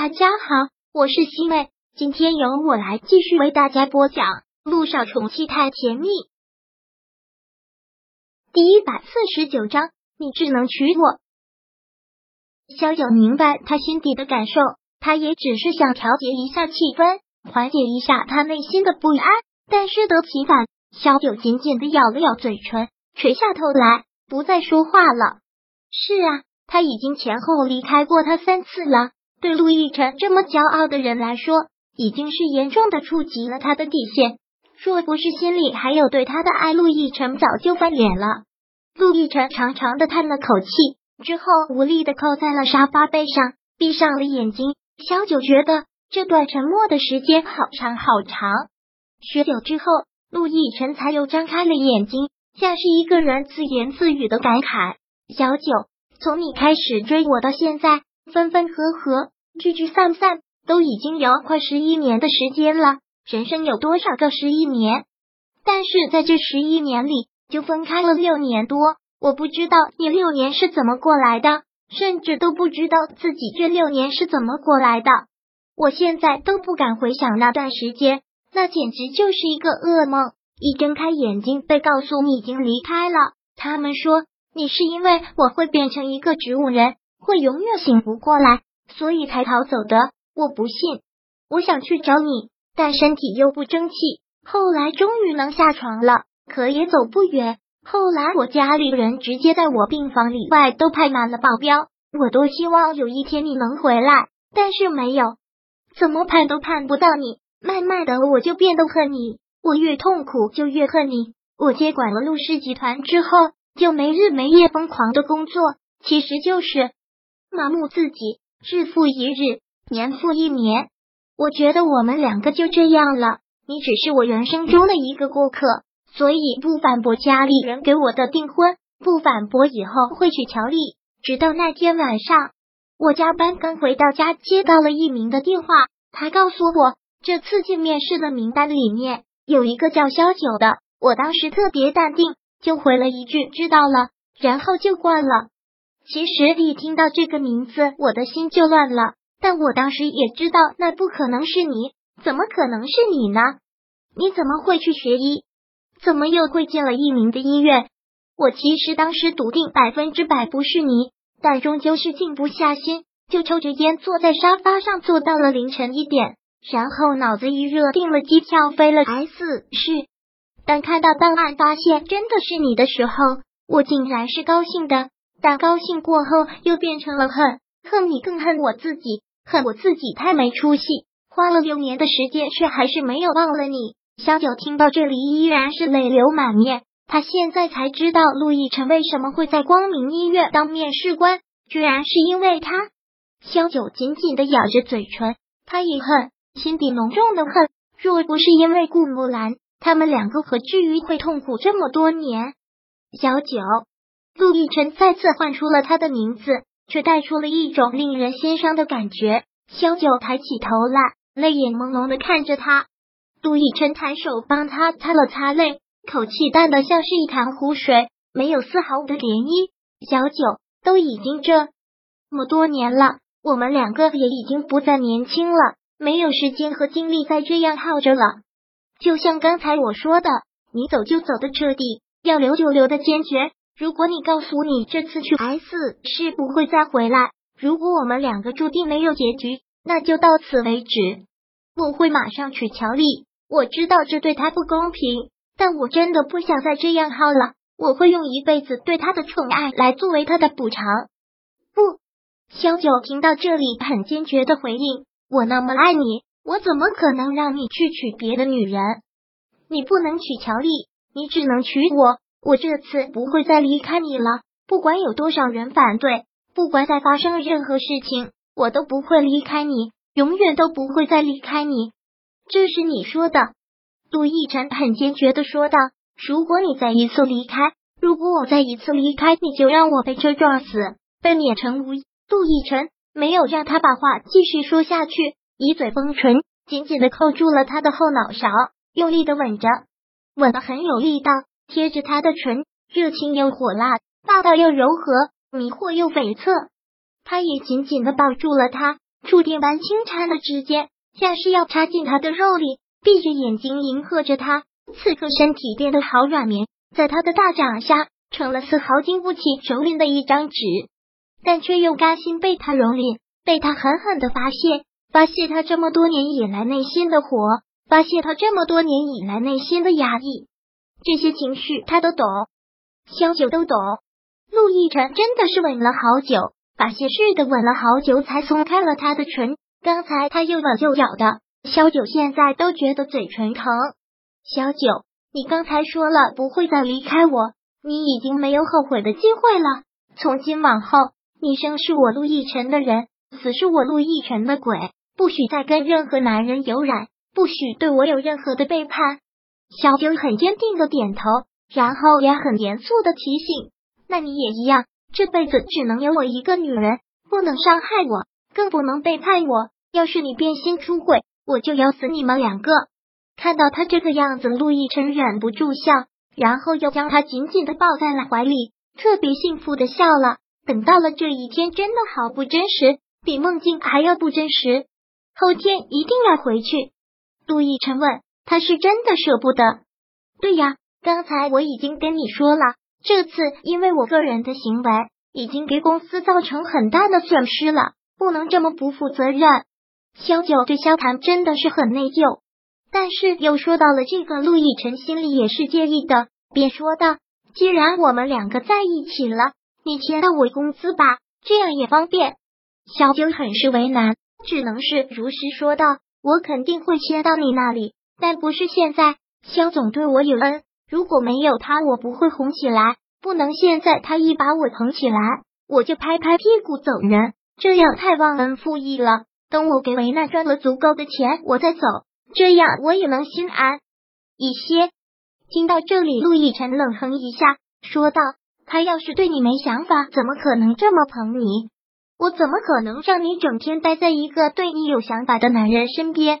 大家好，我是西妹，今天由我来继续为大家播讲《路上宠妻太甜蜜》第一百四十九章。你只能娶我。萧九明白他心底的感受，他也只是想调节一下气氛，缓解一下他内心的不安。但适得其反，萧九紧紧的咬了咬嘴唇，垂下头来，不再说话了。是啊，他已经前后离开过他三次了。对陆亦辰这么骄傲的人来说，已经是严重的触及了他的底线。若不是心里还有对他的爱，陆亦辰早就翻脸了。陆亦辰长长的叹了口气，之后无力的靠在了沙发背上，闭上了眼睛。小九觉得这段沉默的时间好长好长。许久之后，陆亦辰才又张开了眼睛，像是一个人自言自语的感慨：“小九，从你开始追我到现在。”分分合合，聚聚散散，都已经有快十一年的时间了。人生有多少个十一年？但是在这十一年里，就分开了六年多。我不知道你六年是怎么过来的，甚至都不知道自己这六年是怎么过来的。我现在都不敢回想那段时间，那简直就是一个噩梦。一睁开眼睛，被告诉你已经离开了。他们说你是因为我会变成一个植物人。会永远醒不过来，所以才逃走的。我不信，我想去找你，但身体又不争气。后来终于能下床了，可也走不远。后来我家里人直接在我病房里外都派满了保镖。我多希望有一天你能回来，但是没有，怎么盼都盼不到你。慢慢的，我就变得恨你。我越痛苦就越恨你。我接管了陆氏集团之后，就没日没夜疯狂的工作，其实就是。麻木自己，日复一日，年复一年，我觉得我们两个就这样了。你只是我人生中的一个过客，所以不反驳家里人给我的订婚，不反驳以后会娶乔丽。直到那天晚上，我加班刚回到家，接到了一名的电话，他告诉我这次见面试的名单里面有一个叫萧九的。我当时特别淡定，就回了一句知道了，然后就挂了。其实一听到这个名字，我的心就乱了。但我当时也知道，那不可能是你，怎么可能是你呢？你怎么会去学医？怎么又会进了一名的医院？我其实当时笃定百分之百不是你，但终究是静不下心，就抽着烟坐在沙发上坐到了凌晨一点，然后脑子一热，订了机票飞了 S 市。当看到档案发现真的是你的时候，我竟然是高兴的。但高兴过后又变成了恨，恨你更恨我自己，恨我自己太没出息，花了六年的时间却还是没有忘了你。小九听到这里依然是泪流满面，他现在才知道陆亦辰为什么会在光明医院当面试官，居然是因为他。萧九紧紧的咬着嘴唇，他也恨，心底浓重的恨。若不是因为顾木兰，他们两个何至于会痛苦这么多年？小九。陆亦辰再次唤出了他的名字，却带出了一种令人心伤的感觉。萧九抬起头来，泪眼朦胧的看着他。陆亦辰抬手帮他擦了擦泪，口气淡的像是一潭湖水，没有丝毫的涟漪。小九，都已经这么多年了，我们两个也已经不再年轻了，没有时间和精力再这样耗着了。就像刚才我说的，你走就走的彻底，要留就留的坚决。如果你告诉你这次去 S 是不会再回来，如果我们两个注定没有结局，那就到此为止。我会马上娶乔丽，我知道这对他不公平，但我真的不想再这样耗了。我会用一辈子对他的宠爱来作为他的补偿。不，萧九听到这里很坚决的回应：我那么爱你，我怎么可能让你去娶别的女人？你不能娶乔丽，你只能娶我。我这次不会再离开你了，不管有多少人反对，不管再发生任何事情，我都不会离开你，永远都不会再离开你。这是你说的，陆亦辰很坚决的说道。如果你再一次离开，如果我再一次离开，你就让我被车撞死，被碾成无。陆亦辰没有让他把话继续说下去，一嘴封唇，紧紧的扣住了他的后脑勺，用力的吻着，吻的很有力道。贴着他的唇，热情又火辣，霸道又柔和，迷惑又悱恻。他也紧紧的抱住了他，触电般轻颤的指尖，像是要插进他的肉里。闭着眼睛迎合着他，此刻身体变得好软绵，在他的大掌下成了丝毫经不起蹂躏的一张纸，但却又甘心被他蹂躏，被他狠狠的发泄，发泄他这么多年以来内心的火，发泄他这么多年以来内心的压抑。这些情绪他都懂，萧九都懂。陆亦辰真的是吻了好久，发泄似的吻了好久，才松开了他的唇。刚才他又吻又咬的。萧九现在都觉得嘴唇疼。萧九，你刚才说了不会再离开我，你已经没有后悔的机会了。从今往后，你生是我陆亦辰的人，死是我陆亦辰的鬼，不许再跟任何男人有染，不许对我有任何的背叛。小九很坚定的点头，然后也很严肃的提醒：“那你也一样，这辈子只能有我一个女人，不能伤害我，更不能背叛我。要是你变心出轨。”我就咬死你们两个！看到他这个样子，陆亦辰忍不住笑，然后又将他紧紧的抱在了怀里，特别幸福的笑了。等到了这一天，真的好不真实，比梦境还要不真实。后天一定要回去。陆亦辰问：“他是真的舍不得？”对呀，刚才我已经跟你说了，这次因为我个人的行为，已经给公司造成很大的损失了，不能这么不负责任。萧九对萧谈真的是很内疚，但是又说到了这个，陆亦辰心里也是介意的，便说道：“既然我们两个在一起了，你签到我工资吧，这样也方便。”萧九很是为难，只能是如实说道：“我肯定会签到你那里，但不是现在。肖总对我有恩，如果没有他，我不会红起来。不能现在他一把我捧起来，我就拍拍屁股走人，这样太忘恩负义了。”等我给维娜赚了足够的钱，我再走，这样我也能心安一些。听到这里，陆亦辰冷哼一下，说道：“他要是对你没想法，怎么可能这么捧你？我怎么可能让你整天待在一个对你有想法的男人身边？”